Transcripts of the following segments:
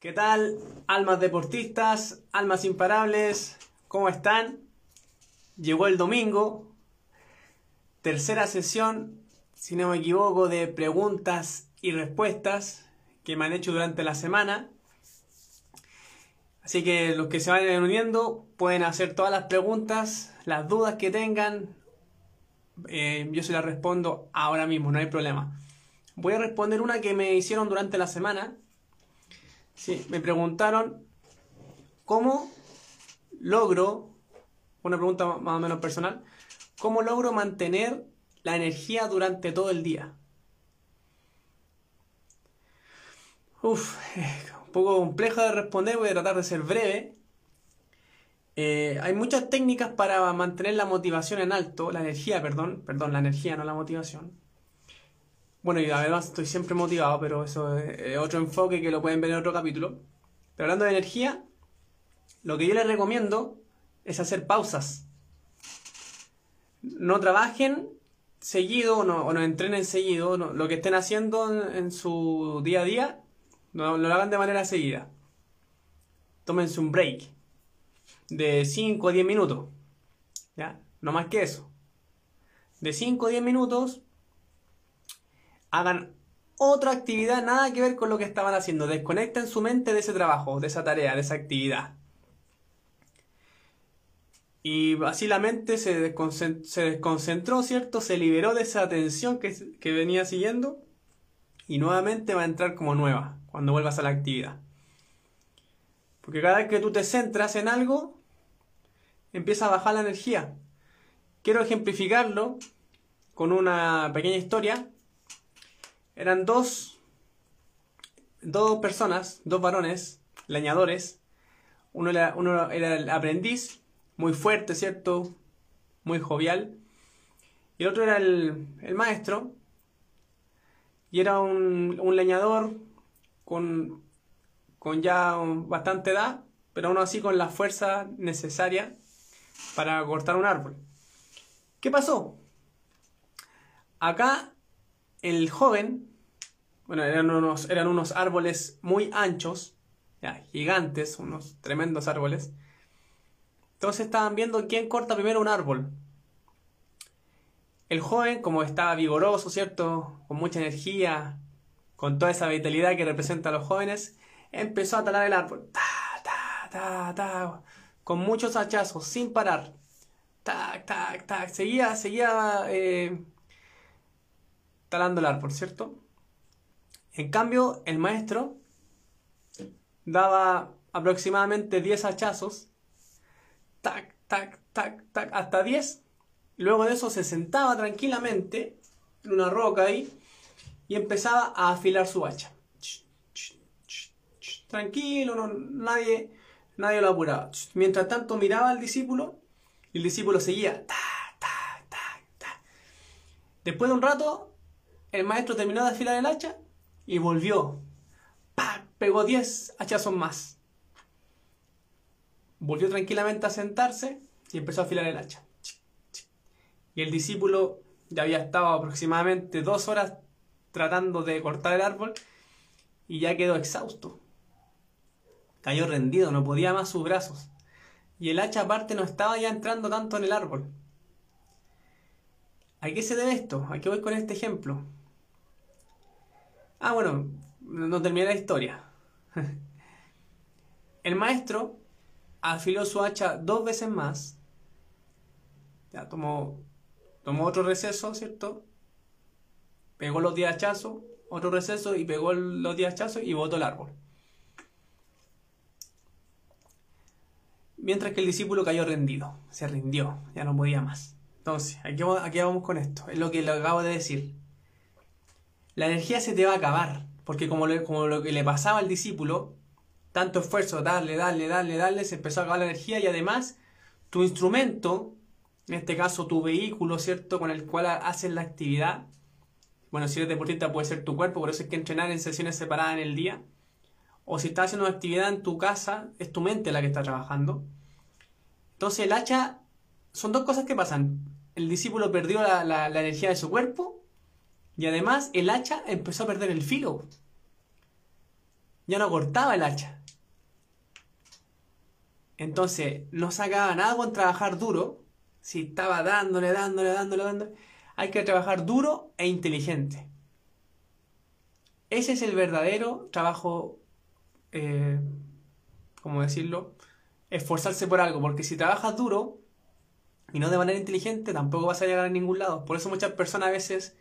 ¿Qué tal, almas deportistas, almas imparables? ¿Cómo están? Llegó el domingo, tercera sesión, si no me equivoco, de preguntas y respuestas que me han hecho durante la semana. Así que los que se vayan uniendo pueden hacer todas las preguntas, las dudas que tengan. Eh, yo se las respondo ahora mismo, no hay problema. Voy a responder una que me hicieron durante la semana. Sí, me preguntaron cómo logro, una pregunta más o menos personal, cómo logro mantener la energía durante todo el día. Uf, un poco complejo de responder, voy a tratar de ser breve. Eh, hay muchas técnicas para mantener la motivación en alto, la energía, perdón, perdón, la energía, no la motivación. Bueno, y además estoy siempre motivado, pero eso es otro enfoque que lo pueden ver en otro capítulo. Pero hablando de energía, lo que yo les recomiendo es hacer pausas. No trabajen seguido o no, entrenen seguido, lo que estén haciendo en, su día a día, no, lo hagan de manera seguida. Tómense un break de 5 o 10 minutos. ¿Ya? No más que eso. De 5 o 10 minutos, hagan otra actividad nada que ver con lo que estaban haciendo. Desconecten su mente de ese trabajo, de esa tarea, de esa actividad. Y así la mente se, desconcentró, ¿cierto? Se liberó de esa tensión que, que venía siguiendo y nuevamente va a entrar como nueva cuando vuelvas a la actividad. Porque cada vez que tú te centras en algo, empieza a bajar la energía. Quiero ejemplificarlo con una pequeña historia eran dos, dos personas, dos varones, leñadores. Uno era, uno era el aprendiz, muy fuerte, ¿cierto? Muy jovial. Y el otro era el, maestro. Y era un, un leñador con, con ya bastante edad, pero aún así con la fuerza necesaria para cortar un árbol. ¿Qué pasó? Acá el joven, bueno, eran unos, eran unos árboles muy anchos, gigantes, unos tremendos árboles. Entonces estaban viendo quién corta primero un árbol. El joven, como estaba vigoroso, ¿cierto? Con mucha energía, con toda esa vitalidad que representa a los jóvenes, empezó a talar el árbol. Ta, ta, ta, ta, con muchos hachazos, sin parar. Tac, tac, tac. Seguía, seguía eh, talando el ¿cierto? En cambio, el maestro daba aproximadamente 10 hachazos, tac, tac, tac, tac, hasta 10. Luego de eso se sentaba tranquilamente en una roca ahí y empezaba a afilar su hacha. Tranquilo, no, nadie, nadie lo apuraba. Mientras tanto miraba al discípulo y el discípulo seguía. Después de un rato el maestro terminó de afilar el hacha y volvió. ¡Pah! Pegó 10 hachazos más. Volvió tranquilamente a sentarse y empezó a afilar el hacha. Y el discípulo ya había estado aproximadamente dos horas tratando de cortar el árbol y ya quedó exhausto. Cayó rendido, no podía más sus brazos. Y el hacha aparte no estaba ya entrando tanto en el árbol. ¿A qué se debe esto? ¿A qué voy con este ejemplo? Ah, bueno, no terminé la historia. El maestro afiló su hacha dos veces más. Ya tomó, tomó otro receso, ¿cierto? Pegó los 10 hachazos, otro receso y pegó los 10 hachazos y botó el árbol. Mientras que el discípulo cayó rendido, se rindió, ya no podía más. Entonces, aquí, aquí vamos con esto, es lo que le acabo de decir la energía se te va a acabar. Porque como, como lo que le pasaba al discípulo, tanto esfuerzo, darle, darle, darle, darle, se empezó a acabar la energía y además tu instrumento, en este caso tu vehículo, ¿cierto? Con el cual haces la actividad. Bueno, si eres deportista puede ser tu cuerpo, por eso hay que entrenar en sesiones separadas en el día. O si estás haciendo una actividad en tu casa, es tu mente la que está trabajando. Entonces el hacha, son dos cosas que pasan. El discípulo perdió la, la energía de su cuerpo y además el hacha empezó a perder el filo. ya no cortaba el hacha. Entonces, no sacaba nada con trabajar duro. Si estaba dándole, dándole, dándole, dándole. Hay que trabajar duro e inteligente. Ese es el verdadero trabajo, eh, ¿cómo decirlo? Esforzarse por algo. Porque si trabajas duro y no de manera inteligente, tampoco vas a llegar a ningún lado. Por eso muchas personas a veces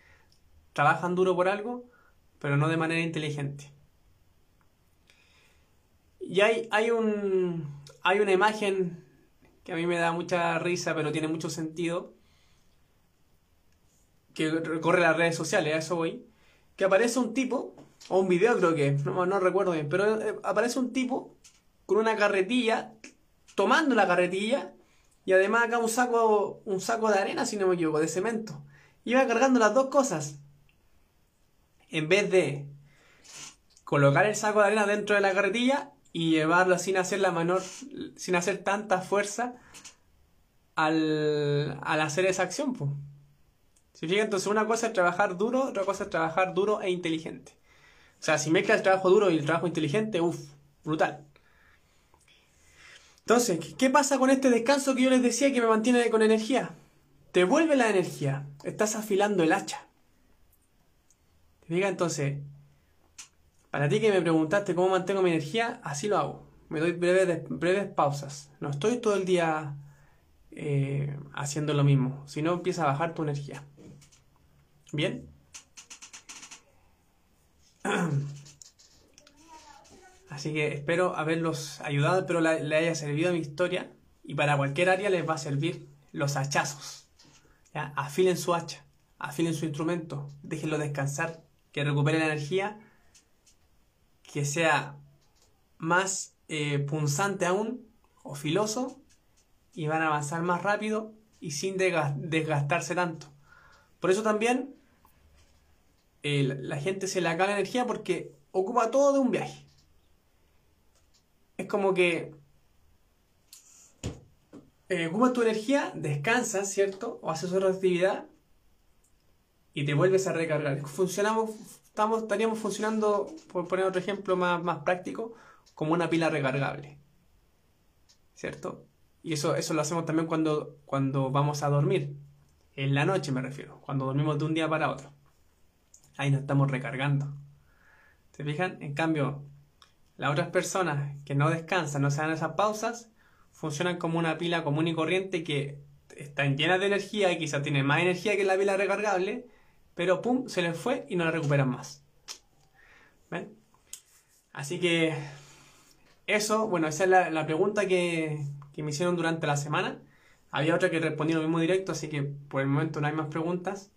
trabajan duro por algo, pero no de manera inteligente. Y hay, hay, un, hay una imagen que a mí me da mucha risa, pero tiene mucho sentido, que recorre las redes sociales, a eso voy, que aparece un tipo, o un video creo que, no, no recuerdo bien, pero eh, aparece un tipo con una carretilla, tomando la carretilla, y además acá un saco, un saco de arena, si no me equivoco, de cemento. Iba cargando las dos cosas. En vez de colocar el saco de arena dentro de la carretilla y llevarlo sin hacer la menor, sin hacer tanta fuerza al, al hacer esa acción. Pues. Si fijan, entonces una cosa es trabajar duro, otra cosa es trabajar duro e inteligente. O sea, si mezclas el trabajo duro y el trabajo inteligente, uff, brutal. Entonces, ¿qué pasa con este descanso que yo les decía que me mantiene con energía? Te vuelve la energía, estás afilando el hacha. Diga entonces, para ti que me preguntaste cómo mantengo mi energía, así lo hago. Me doy breves, breves pausas. No estoy todo el día eh, haciendo lo mismo, sino empieza a bajar tu energía. ¿Bien? Así que espero haberlos ayudado, espero le haya servido mi historia y para cualquier área les va a servir los hachazos. Afilen su hacha, afilen su instrumento, déjenlo descansar, que recupere la energía que sea más eh, punzante aún o filoso y van a avanzar más rápido y sin desgastarse tanto. Por eso también la gente se le acaba la energía porque ocupa todo de un viaje. Es como que eh, ocupas tu energía, descansas, ¿cierto? O haces otra actividad y te vuelves a recargar. Funcionamos estamos, estaríamos funcionando, por poner otro ejemplo más, más práctico, como una pila recargable. ¿Cierto? Y eso, eso lo hacemos también cuando, cuando vamos a dormir. En la noche me refiero, cuando dormimos de un día para otro. Ahí nos estamos recargando. ¿Se fijan? En cambio, las otras personas que no descansan, no se dan esas pausas, funcionan como una pila común y corriente que están llenas de energía y quizá tienen más energía que la pila recargable, pero pum, se les fue y no la recuperan más. ¿Ven? Así que eso, bueno, esa es la, pregunta que, me hicieron durante la semana. Había otra que respondí lo mismo directo, así que por el momento no hay más preguntas.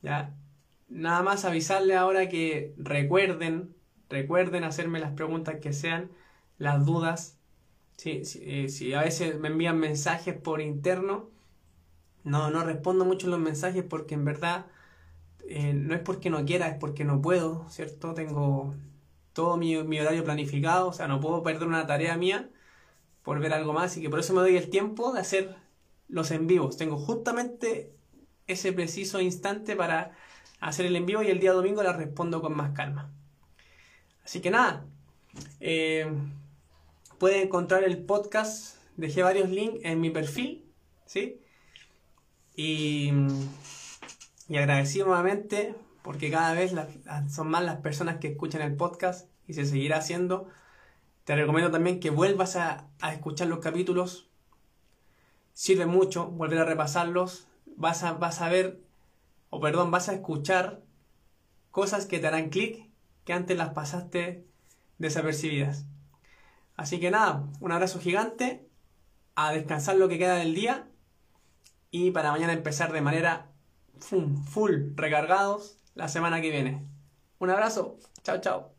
Ya. Nada más avisarle ahora que recuerden, recuerden hacerme las preguntas que sean, las dudas. Si, si a veces me envían mensajes por interno, no, no respondo mucho los mensajes porque en verdad eh, no es porque no quiera, es porque no puedo, ¿cierto? Tengo todo mi, horario planificado, o sea, no puedo perder una tarea mía por ver algo más y que por eso me doy el tiempo de hacer los en vivos. Tengo justamente ese preciso instante para hacer el en vivo y el día domingo la respondo con más calma. Así que nada, eh, pueden encontrar el podcast, dejé varios links en mi perfil, ¿sí? Y, agradecido nuevamente porque cada vez son más las personas que escuchan el podcast y se seguirá haciendo. Te recomiendo también que vuelvas a, escuchar los capítulos. Sirve mucho volver a repasarlos. Vas a, vas a ver, o perdón, vas a escuchar cosas que te harán clic que antes las pasaste desapercibidas. Así que nada, un abrazo gigante, a descansar lo que queda del día y para mañana empezar de manera full, recargados la semana que viene. Un abrazo, chao chao.